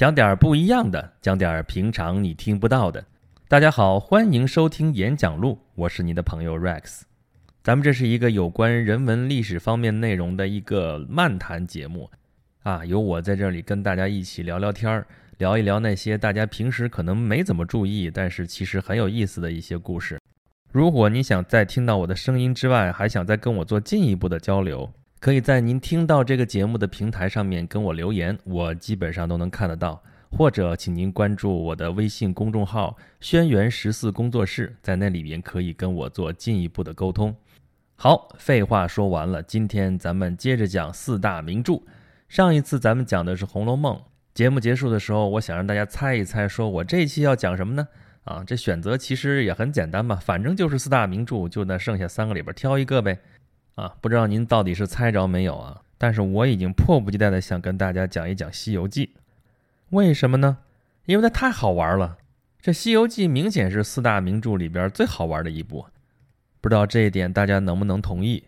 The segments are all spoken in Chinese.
讲点儿不一样的，讲点儿平常你听不到的。大家好，欢迎收听演讲录，我是你的朋友 Rex。咱们这是一个有关人文历史方面内容的一个漫谈节目啊，由我在这里跟大家一起聊聊天儿，聊一聊那些大家平时可能没怎么注意，但是其实很有意思的一些故事。如果你想在听到我的声音之外，还想再跟我做进一步的交流。可以在您听到这个节目的平台上面跟我留言，我基本上都能看得到。或者，请您关注我的微信公众号“轩辕十四工作室”，在那里边可以跟我做进一步的沟通。好，废话说完了，今天咱们接着讲四大名著。上一次咱们讲的是《红楼梦》，节目结束的时候，我想让大家猜一猜，说我这一期要讲什么呢？啊，这选择其实也很简单嘛，反正就是四大名著，就那剩下三个里边挑一个呗。啊，不知道您到底是猜着没有啊？但是我已经迫不及待的想跟大家讲一讲《西游记》，为什么呢？因为它太好玩了。这《西游记》明显是四大名著里边最好玩的一部，不知道这一点大家能不能同意？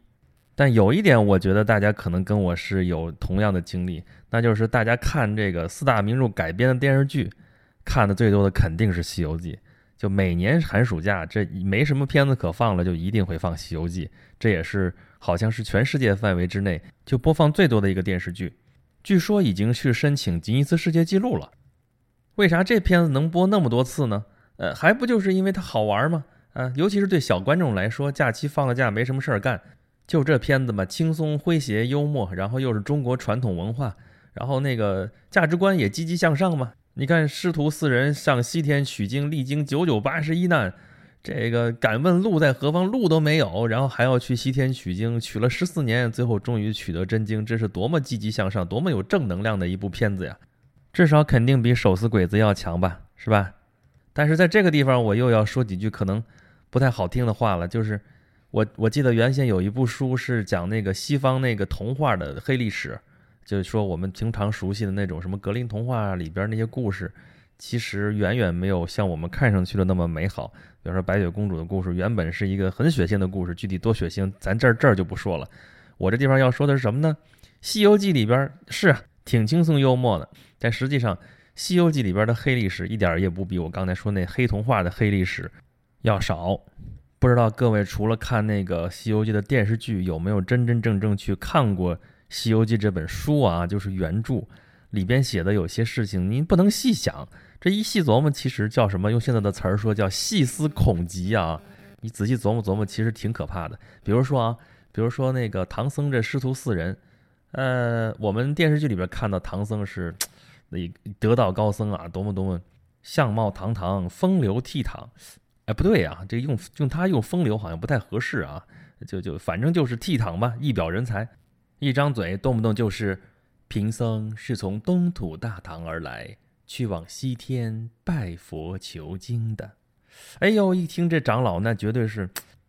但有一点，我觉得大家可能跟我是有同样的经历，那就是大家看这个四大名著改编的电视剧，看的最多的肯定是《西游记》。就每年寒暑假，这没什么片子可放了，就一定会放《西游记》，这也是好像是全世界范围之内就播放最多的一个电视剧。据说已经去申请吉尼斯世界纪录了。为啥这片子能播那么多次呢？呃，还不就是因为它好玩吗？啊，尤其是对小观众来说，假期放个假没什么事儿干，就这片子嘛，轻松诙谐幽默，然后又是中国传统文化，然后那个价值观也积极向上嘛。你看师徒四人上西天取经，历经九九八十一难，这个敢问路在何方，路都没有，然后还要去西天取经，取了十四年，最后终于取得真经，这是多么积极向上，多么有正能量的一部片子呀！至少肯定比手撕鬼子要强吧，是吧？但是在这个地方，我又要说几句可能不太好听的话了，就是我我记得原先有一部书是讲那个西方那个童话的黑历史。就是说，我们平常熟悉的那种什么格林童话里边那些故事，其实远远没有像我们看上去的那么美好。比如说白雪公主的故事，原本是一个很血腥的故事，具体多血腥，咱这儿这儿就不说了。我这地方要说的是什么呢？《西游记》里边是挺轻松幽默的，但实际上《西游记》里边的黑历史一点也不比我刚才说那黑童话的黑历史要少。不知道各位除了看那个《西游记》的电视剧，有没有真真正正去看过？《西游记》这本书啊，就是原著里边写的有些事情，您不能细想。这一细琢磨，其实叫什么？用现在的词儿说，叫细思恐极啊！你仔细琢磨琢磨，其实挺可怕的。比如说啊，比如说那个唐僧这师徒四人，呃，我们电视剧里边看到唐僧是那得道高僧啊，多么多么相貌堂堂、风流倜傥。哎，不对啊，这用用他用风流好像不太合适啊，就就反正就是倜傥吧，一表人才。一张嘴，动不动就是贫僧是从东土大唐而来，去往西天拜佛求经的。哎呦，一听这长老，那绝对是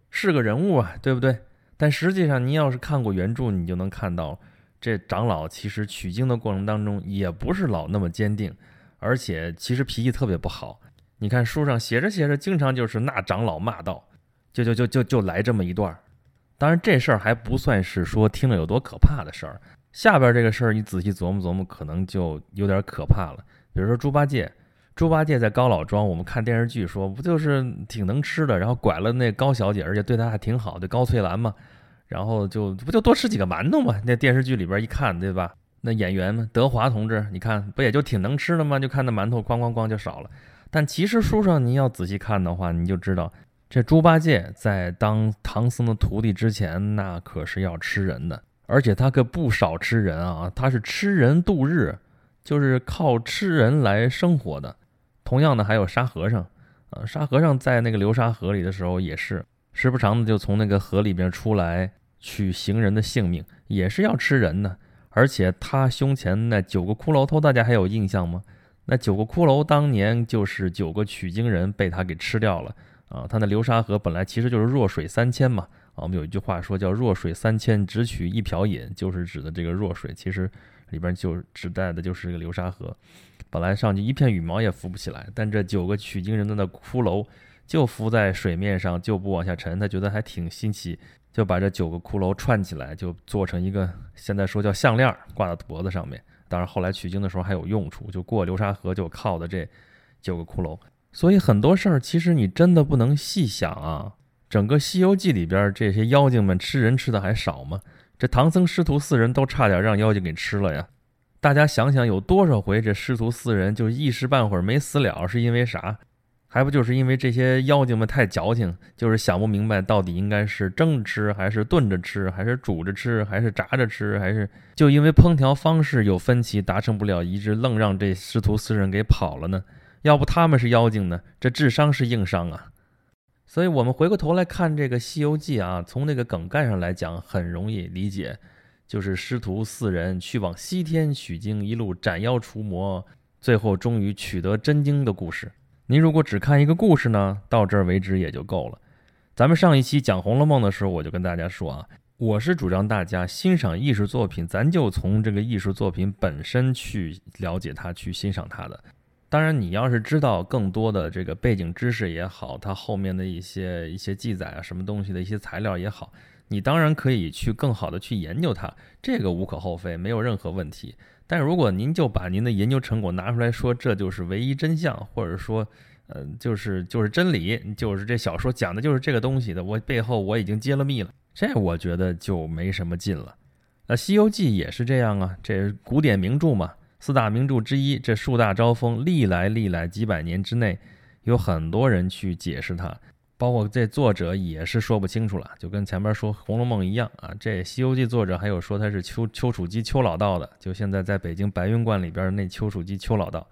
是个人物啊，对不对？但实际上，您要是看过原著，你就能看到，这长老其实取经的过程当中，也不是老那么坚定，而且其实脾气特别不好。你看书上写着写着，经常就是那长老骂道，就就就就就来这么一段。当然，这事儿还不算是说听了有多可怕的事儿。下边这个事儿，你仔细琢磨琢磨，可能就有点可怕了。比如说猪八戒，猪八戒在高老庄，我们看电视剧说，不就是挺能吃的，然后拐了那高小姐，而且对她还挺好，对高翠兰嘛，然后就不就多吃几个馒头嘛？那电视剧里边一看，对吧？那演员嘛，德华同志，你看不也就挺能吃的吗？就看那馒头哐哐哐就少了。但其实书上你要仔细看的话，你就知道。这猪八戒在当唐僧的徒弟之前，那可是要吃人的，而且他可不少吃人啊！他是吃人度日，就是靠吃人来生活的。同样的，还有沙和尚，啊，沙和尚在那个流沙河里的时候，也是时不常的就从那个河里边出来取行人的性命，也是要吃人的。而且他胸前那九个骷髅头，大家还有印象吗？那九个骷髅当年就是九个取经人被他给吃掉了。啊，他那流沙河本来其实就是弱水三千嘛。啊，我们有一句话说叫“弱水三千，只取一瓢饮”，就是指的这个弱水。其实里边就指代的就是这个流沙河。本来上去一片羽毛也浮不起来，但这九个取经人的那骷髅就浮在水面上，就不往下沉。他觉得还挺新奇，就把这九个骷髅串起来，就做成一个现在说叫项链，挂到脖子上面。当然后来取经的时候还有用处，就过流沙河就靠的这九个骷髅。所以很多事儿其实你真的不能细想啊。整个《西游记》里边这些妖精们吃人吃的还少吗？这唐僧师徒四人都差点让妖精给吃了呀。大家想想，有多少回这师徒四人就一时半会儿没死了，是因为啥？还不就是因为这些妖精们太矫情，就是想不明白到底应该是蒸着吃，还是炖着吃，还是煮着吃，还是炸着吃，还是就因为烹调方式有分歧，达成不了一致，愣让这师徒四人给跑了呢？要不他们是妖精呢？这智商是硬伤啊！所以，我们回过头来看这个《西游记》啊，从那个梗概上来讲，很容易理解。就是师徒四人去往西天取经，一路斩妖除魔，最后终于取得真经的故事。您如果只看一个故事呢，到这儿为止也就够了。咱们上一期讲《红楼梦》的时候，我就跟大家说啊，我是主张大家欣赏艺术作品，咱就从这个艺术作品本身去了解它，去欣赏它的。当然，你要是知道更多的这个背景知识也好，它后面的一些一些记载啊，什么东西的一些材料也好。你当然可以去更好的去研究它，这个无可厚非，没有任何问题。但如果您就把您的研究成果拿出来说，这就是唯一真相，或者说，呃，就是就是真理，就是这小说讲的就是这个东西的，我背后我已经揭了密了，这我觉得就没什么劲了。那《西游记》也是这样啊，这古典名著嘛，四大名著之一，这树大招风，历来历来几百年之内，有很多人去解释它。包括这作者也是说不清楚了，就跟前面说《红楼梦》一样啊。这《西游记》作者还有说他是丘丘处机丘老道的，就现在在北京白云观里边那丘处机丘老道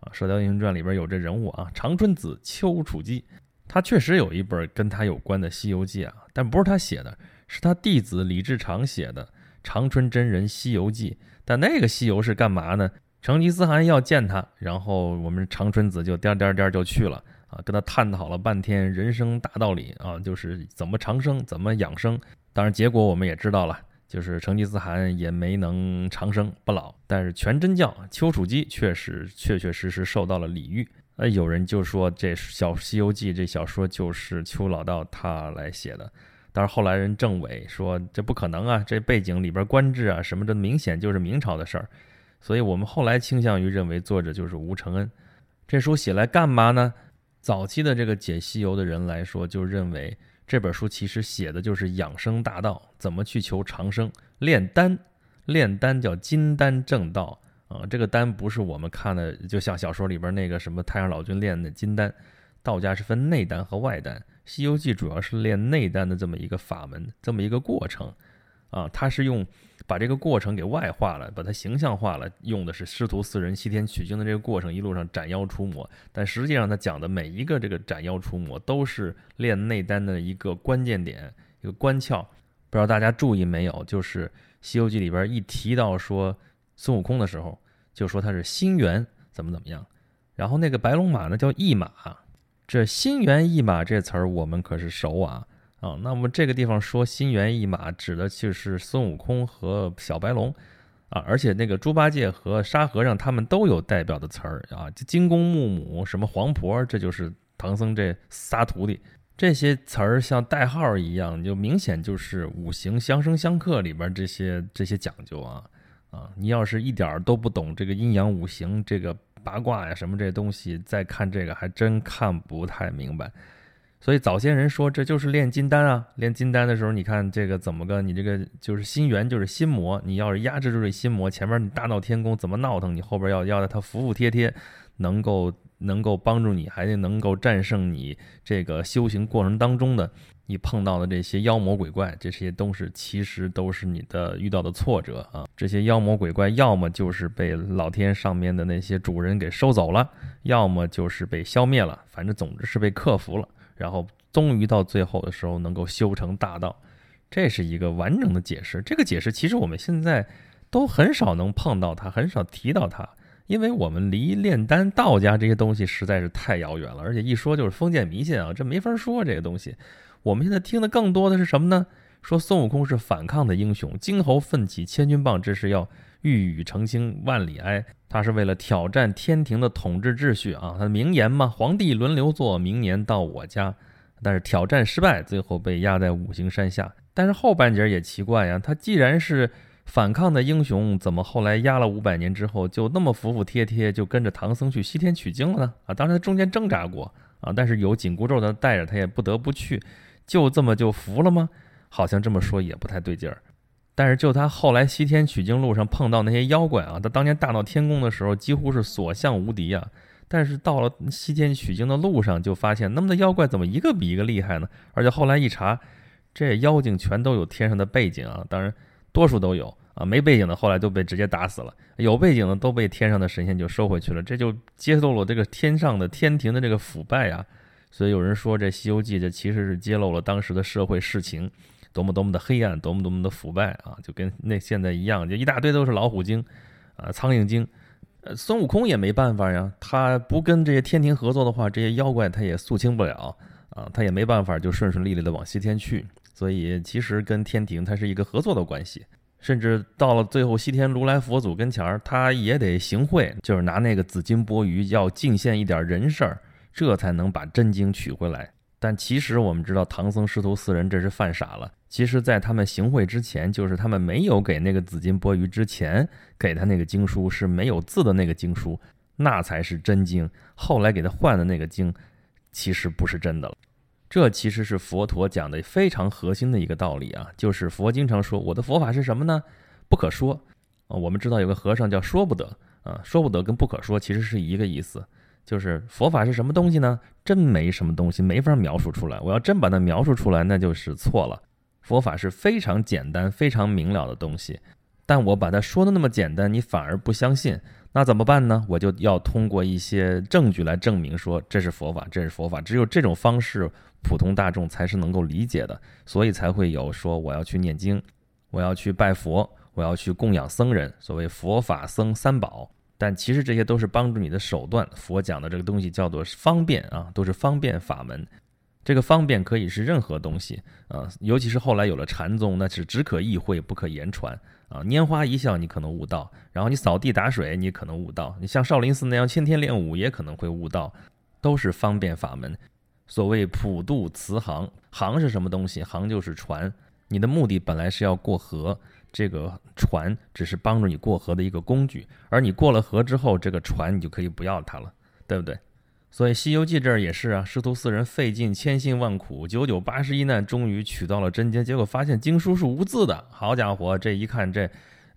啊，《射雕英雄传》里边有这人物啊，长春子丘处机，他确实有一本跟他有关的《西游记》啊，但不是他写的，是他弟子李志长写的《长春真人西游记》。但那个西游是干嘛呢？成吉思汗要见他，然后我们长春子就颠颠颠就去了。啊，跟他探讨了半天人生大道理啊，就是怎么长生，怎么养生。当然，结果我们也知道了，就是成吉思汗也没能长生不老。但是全真教丘处机确实确确实实受到了礼遇。呃，有人就说这小《西游记》这小说就是丘老道他来写的。但是后来人政委说这不可能啊，这背景里边官制啊什么的，明显就是明朝的事儿。所以我们后来倾向于认为作者就是吴承恩。这书写来干嘛呢？早期的这个解西游的人来说，就认为这本书其实写的就是养生大道，怎么去求长生。炼丹，炼丹叫金丹正道啊。这个丹不是我们看的，就像小说里边那个什么太上老君炼的金丹。道家是分内丹和外丹，西游记主要是练内丹的这么一个法门，这么一个过程啊。它是用。把这个过程给外化了，把它形象化了，用的是师徒四人西天取经的这个过程，一路上斩妖除魔。但实际上，他讲的每一个这个斩妖除魔，都是练内丹的一个关键点，一个关窍。不知道大家注意没有？就是《西游记》里边一提到说孙悟空的时候，就说他是心猿，怎么怎么样。然后那个白龙马呢，叫一马。这心猿意马这词儿，我们可是熟啊。啊，那么这个地方说心猿意马，指的就是孙悟空和小白龙，啊，而且那个猪八戒和沙和尚他们都有代表的词儿啊，金公木母什么黄婆，这就是唐僧这仨徒弟，这些词儿像代号一样，就明显就是五行相生相克里边这些这些讲究啊，啊，你要是一点都不懂这个阴阳五行这个八卦呀什么这东西，再看这个还真看不太明白。所以早先人说这就是炼金丹啊，炼金丹的时候，你看这个怎么个，你这个就是心猿，就是心魔。你要是压制住这心魔，前面你大闹天宫怎么闹腾，你后边要要他服服帖帖，能够能够帮助你，还得能够战胜你这个修行过程当中的你碰到的这些妖魔鬼怪，这些都是其实都是你的遇到的挫折啊。这些妖魔鬼怪要么就是被老天上面的那些主人给收走了，要么就是被消灭了，反正总之是被克服了。然后终于到最后的时候能够修成大道，这是一个完整的解释。这个解释其实我们现在都很少能碰到它，很少提到它，因为我们离炼丹、道家这些东西实在是太遥远了，而且一说就是封建迷信啊，这没法说这个东西。我们现在听的更多的是什么呢？说孙悟空是反抗的英雄，金猴奋起千钧棒之势要御雨澄清万里埃。他是为了挑战天庭的统治秩序啊！他的名言嘛，皇帝轮流坐，明年到我家。但是挑战失败，最后被压在五行山下。但是后半截也奇怪呀，他既然是反抗的英雄怎么后来压了五百年之后就那么服服帖帖就跟着唐僧去西天取经了呢？啊，当然他中间挣扎过啊，但是有紧箍咒的带着他也不得不去，就这么就服了吗？好像这么说也不太对劲儿。但是就他后来西天取经路上碰到那些妖怪啊，他当年大闹天宫的时候几乎是所向无敌啊。但是到了西天取经的路上，就发现那么多妖怪怎么一个比一个厉害呢？而且后来一查，这妖精全都有天上的背景啊，当然。多数都有啊，没背景的后来都被直接打死了；有背景的都被天上的神仙就收回去了。这就揭露了这个天上的天庭的这个腐败啊。所以有人说，这《西游记》这其实是揭露了当时的社会事情，多么多么的黑暗，多么多么的腐败啊！就跟那现在一样，就一大堆都是老虎精啊、苍蝇精。呃，孙悟空也没办法呀，他不跟这些天庭合作的话，这些妖怪他也肃清不了啊，他也没办法就顺顺利利的往西天去。所以其实跟天庭它是一个合作的关系，甚至到了最后西天如来佛祖跟前儿，他也得行贿，就是拿那个紫金钵盂要进献一点人事儿，这才能把真经取回来。但其实我们知道唐僧师徒四人这是犯傻了。其实，在他们行贿之前，就是他们没有给那个紫金钵盂之前，给他那个经书是没有字的那个经书，那才是真经。后来给他换的那个经，其实不是真的了。这其实是佛陀讲的非常核心的一个道理啊，就是佛经常说我的佛法是什么呢？不可说啊。我们知道有个和尚叫说不得啊，说不得跟不可说其实是一个意思，就是佛法是什么东西呢？真没什么东西，没法描述出来。我要真把它描述出来，那就是错了。佛法是非常简单、非常明了的东西，但我把它说的那么简单，你反而不相信。那怎么办呢？我就要通过一些证据来证明说这是佛法，这是佛法。只有这种方式，普通大众才是能够理解的，所以才会有说我要去念经，我要去拜佛，我要去供养僧人，所谓佛法僧三宝。但其实这些都是帮助你的手段。佛讲的这个东西叫做方便啊，都是方便法门。这个方便可以是任何东西啊，尤其是后来有了禅宗，那是只可意会不可言传。啊，拈花一笑你可能悟道，然后你扫地打水你可能悟道，你像少林寺那样天天练武也可能会悟道，都是方便法门。所谓普渡慈航，航是什么东西？航就是船。你的目的本来是要过河，这个船只是帮助你过河的一个工具，而你过了河之后，这个船你就可以不要它了，对不对？所以《西游记》这儿也是啊，师徒四人费尽千辛万苦，九九八十一难，终于取到了真经，结果发现经书是无字的。好家伙，这一看这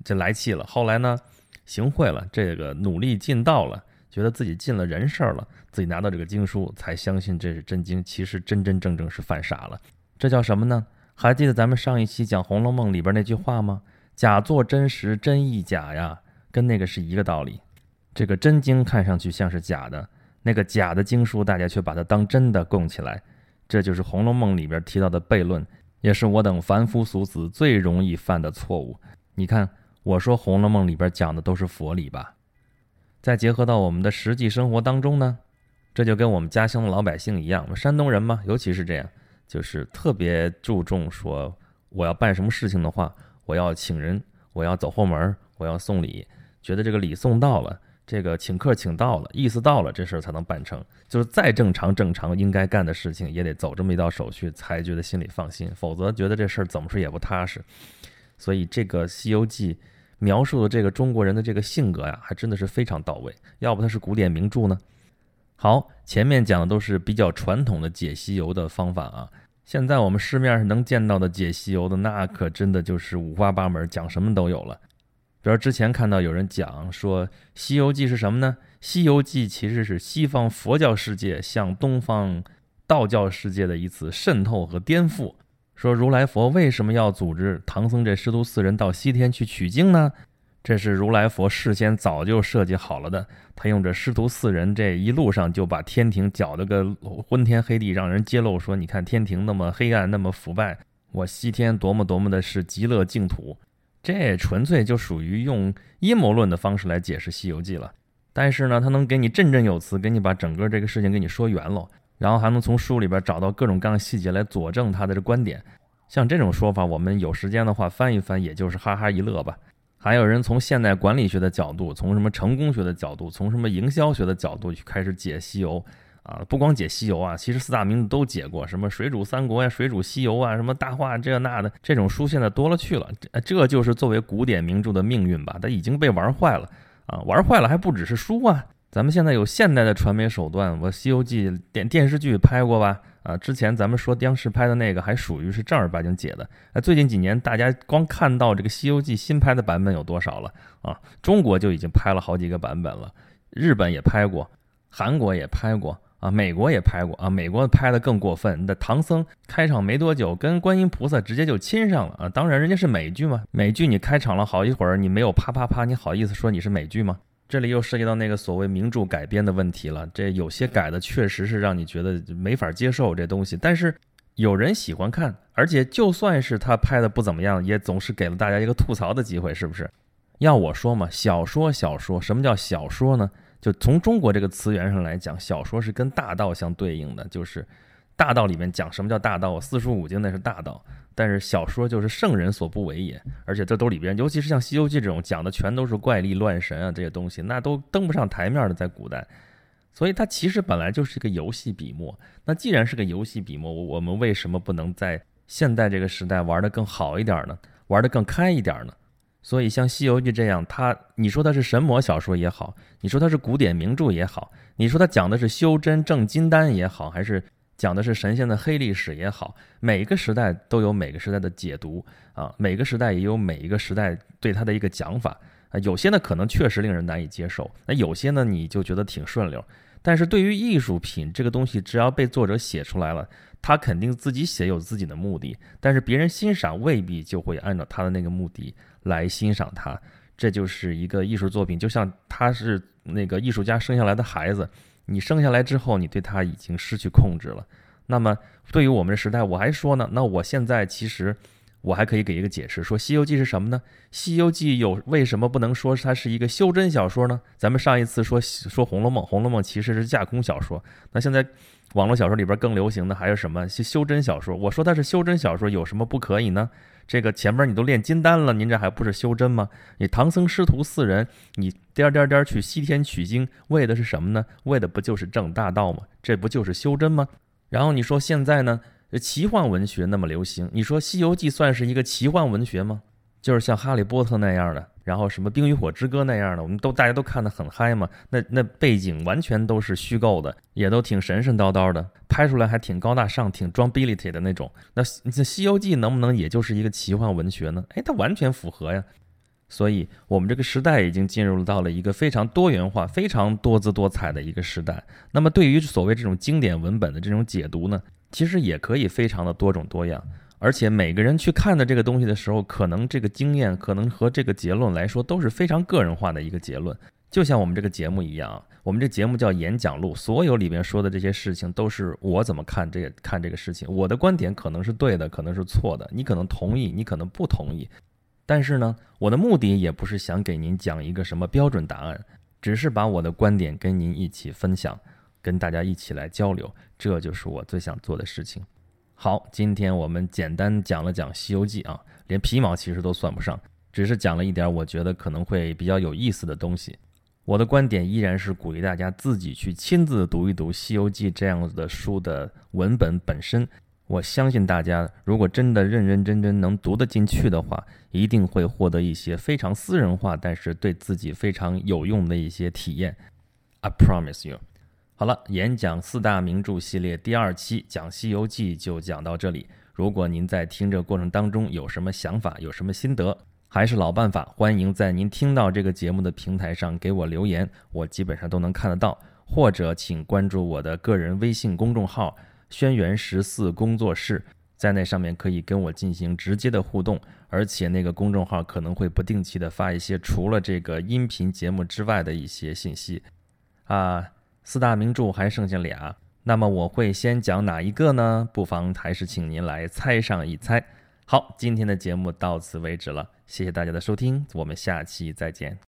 这来气了。后来呢，行贿了，这个努力尽到了，觉得自己尽了人事了，自己拿到这个经书，才相信这是真经。其实真真正正是犯傻了。这叫什么呢？还记得咱们上一期讲《红楼梦》里边那句话吗？假作真实，真亦假呀，跟那个是一个道理。这个真经看上去像是假的。那个假的经书，大家却把它当真的供起来，这就是《红楼梦》里边提到的悖论，也是我等凡夫俗子最容易犯的错误。你看，我说《红楼梦》里边讲的都是佛理吧？再结合到我们的实际生活当中呢，这就跟我们家乡的老百姓一样，我们山东人嘛，尤其是这样，就是特别注重说，我要办什么事情的话，我要请人，我要走后门，我要送礼，觉得这个礼送到了。这个请客请到了，意思到了，这事儿才能办成。就是再正常正常应该干的事情，也得走这么一道手续，才觉得心里放心。否则觉得这事儿怎么说也不踏实。所以这个《西游记》描述的这个中国人的这个性格呀，还真的是非常到位。要不它是古典名著呢？好，前面讲的都是比较传统的解西游的方法啊。现在我们市面上能见到的解西游的，那可真的就是五花八门，讲什么都有了。比如之前看到有人讲说，《西游记》是什么呢？《西游记》其实是西方佛教世界向东方道教世界的一次渗透和颠覆。说如来佛为什么要组织唐僧这师徒四人到西天去取经呢？这是如来佛事先早就设计好了的。他用这师徒四人这一路上就把天庭搅得个昏天黑地，让人揭露说，你看天庭那么黑暗，那么腐败，我西天多么多么的是极乐净土。这纯粹就属于用阴谋论的方式来解释《西游记》了，但是呢，他能给你振振有词，给你把整个这个事情给你说圆喽，然后还能从书里边找到各种各样的细节来佐证他的这观点。像这种说法，我们有时间的话翻一翻，也就是哈哈一乐吧。还有人从现代管理学的角度，从什么成功学的角度，从什么营销学的角度去开始解西游啊，不光解西游啊，其实四大名著都解过，什么水煮三国呀、水煮西游啊、什么大话这那的，这种书现在多了去了。这这就是作为古典名著的命运吧，它已经被玩坏了啊，玩坏了还不只是书啊。咱们现在有现代的传媒手段，我《西游记》电电视剧拍过吧？啊，之前咱们说央视拍的那个还属于是正儿八经解的。那，最近几年大家光看到这个《西游记》新拍的版本有多少了啊？中国就已经拍了好几个版本了，日本也拍过，韩国也拍过啊，美国也拍过啊。美国拍的更过分，那唐僧开场没多久跟观音菩萨直接就亲上了啊！当然人家是美剧嘛，美剧你开场了好一会儿，你没有啪啪啪，你好意思说你是美剧吗？这里又涉及到那个所谓名著改编的问题了。这有些改的确实是让你觉得没法接受这东西，但是有人喜欢看，而且就算是他拍的不怎么样，也总是给了大家一个吐槽的机会，是不是？要我说嘛，小说小说，什么叫小说呢？就从中国这个词源上来讲，小说是跟大道相对应的，就是大道里面讲什么叫大道，四书五经那是大道。但是小说就是圣人所不为也，而且这都里边，尤其是像《西游记》这种讲的全都是怪力乱神啊这些东西，那都登不上台面的，在古代。所以它其实本来就是一个游戏笔墨。那既然是个游戏笔墨，我们为什么不能在现代这个时代玩得更好一点呢？玩得更开一点呢？所以像《西游记》这样，它你说它是神魔小说也好，你说它是古典名著也好，你说它讲的是修真正金丹也好，还是？讲的是神仙的黑历史也好，每个时代都有每个时代的解读啊，每个时代也有每一个时代对他的一个讲法啊。有些呢可能确实令人难以接受，那有些呢你就觉得挺顺溜。但是对于艺术品这个东西，只要被作者写出来了，他肯定自己写有自己的目的，但是别人欣赏未必就会按照他的那个目的来欣赏它。这就是一个艺术作品，就像他是那个艺术家生下来的孩子。你生下来之后，你对他已经失去控制了。那么，对于我们时代，我还说呢。那我现在其实，我还可以给一个解释，说《西游记》是什么呢？《西游记》有为什么不能说它是一个修真小说呢？咱们上一次说说《红楼梦》，《红楼梦》其实是架空小说。那现在网络小说里边更流行的还有什么修真小说？我说它是修真小说，有什么不可以呢？这个前面你都炼金丹了，您这还不是修真吗？你唐僧师徒四人，你颠颠颠去西天取经，为的是什么呢？为的不就是正大道吗？这不就是修真吗？然后你说现在呢，奇幻文学那么流行，你说《西游记》算是一个奇幻文学吗？就是像《哈利波特》那样的。然后什么《冰与火之歌》那样的，我们都大家都看得很嗨嘛。那那背景完全都是虚构的，也都挺神神叨叨的，拍出来还挺高大上、挺装逼 t y 的那种。那那《西游记》能不能也就是一个奇幻文学呢？哎，它完全符合呀。所以，我们这个时代已经进入到了一个非常多元化、非常多姿多彩的一个时代。那么，对于所谓这种经典文本的这种解读呢，其实也可以非常的多种多样。而且每个人去看的这个东西的时候，可能这个经验，可能和这个结论来说都是非常个人化的一个结论。就像我们这个节目一样，我们这节目叫演讲录，所有里面说的这些事情都是我怎么看这个看这个事情，我的观点可能是对的，可能是错的，你可能同意，你可能不同意。但是呢，我的目的也不是想给您讲一个什么标准答案，只是把我的观点跟您一起分享，跟大家一起来交流，这就是我最想做的事情。好，今天我们简单讲了讲《西游记》啊，连皮毛其实都算不上，只是讲了一点我觉得可能会比较有意思的东西。我的观点依然是鼓励大家自己去亲自读一读《西游记》这样子的书的文本本身。我相信大家如果真的认认真真能读得进去的话，一定会获得一些非常私人化，但是对自己非常有用的一些体验。I promise you。好了，演讲四大名著系列第二期讲《西游记》就讲到这里。如果您在听这过程当中有什么想法、有什么心得，还是老办法，欢迎在您听到这个节目的平台上给我留言，我基本上都能看得到。或者请关注我的个人微信公众号“轩辕十四工作室”，在那上面可以跟我进行直接的互动，而且那个公众号可能会不定期的发一些除了这个音频节目之外的一些信息啊。四大名著还剩下俩，那么我会先讲哪一个呢？不妨还是请您来猜上一猜。好，今天的节目到此为止了，谢谢大家的收听，我们下期再见。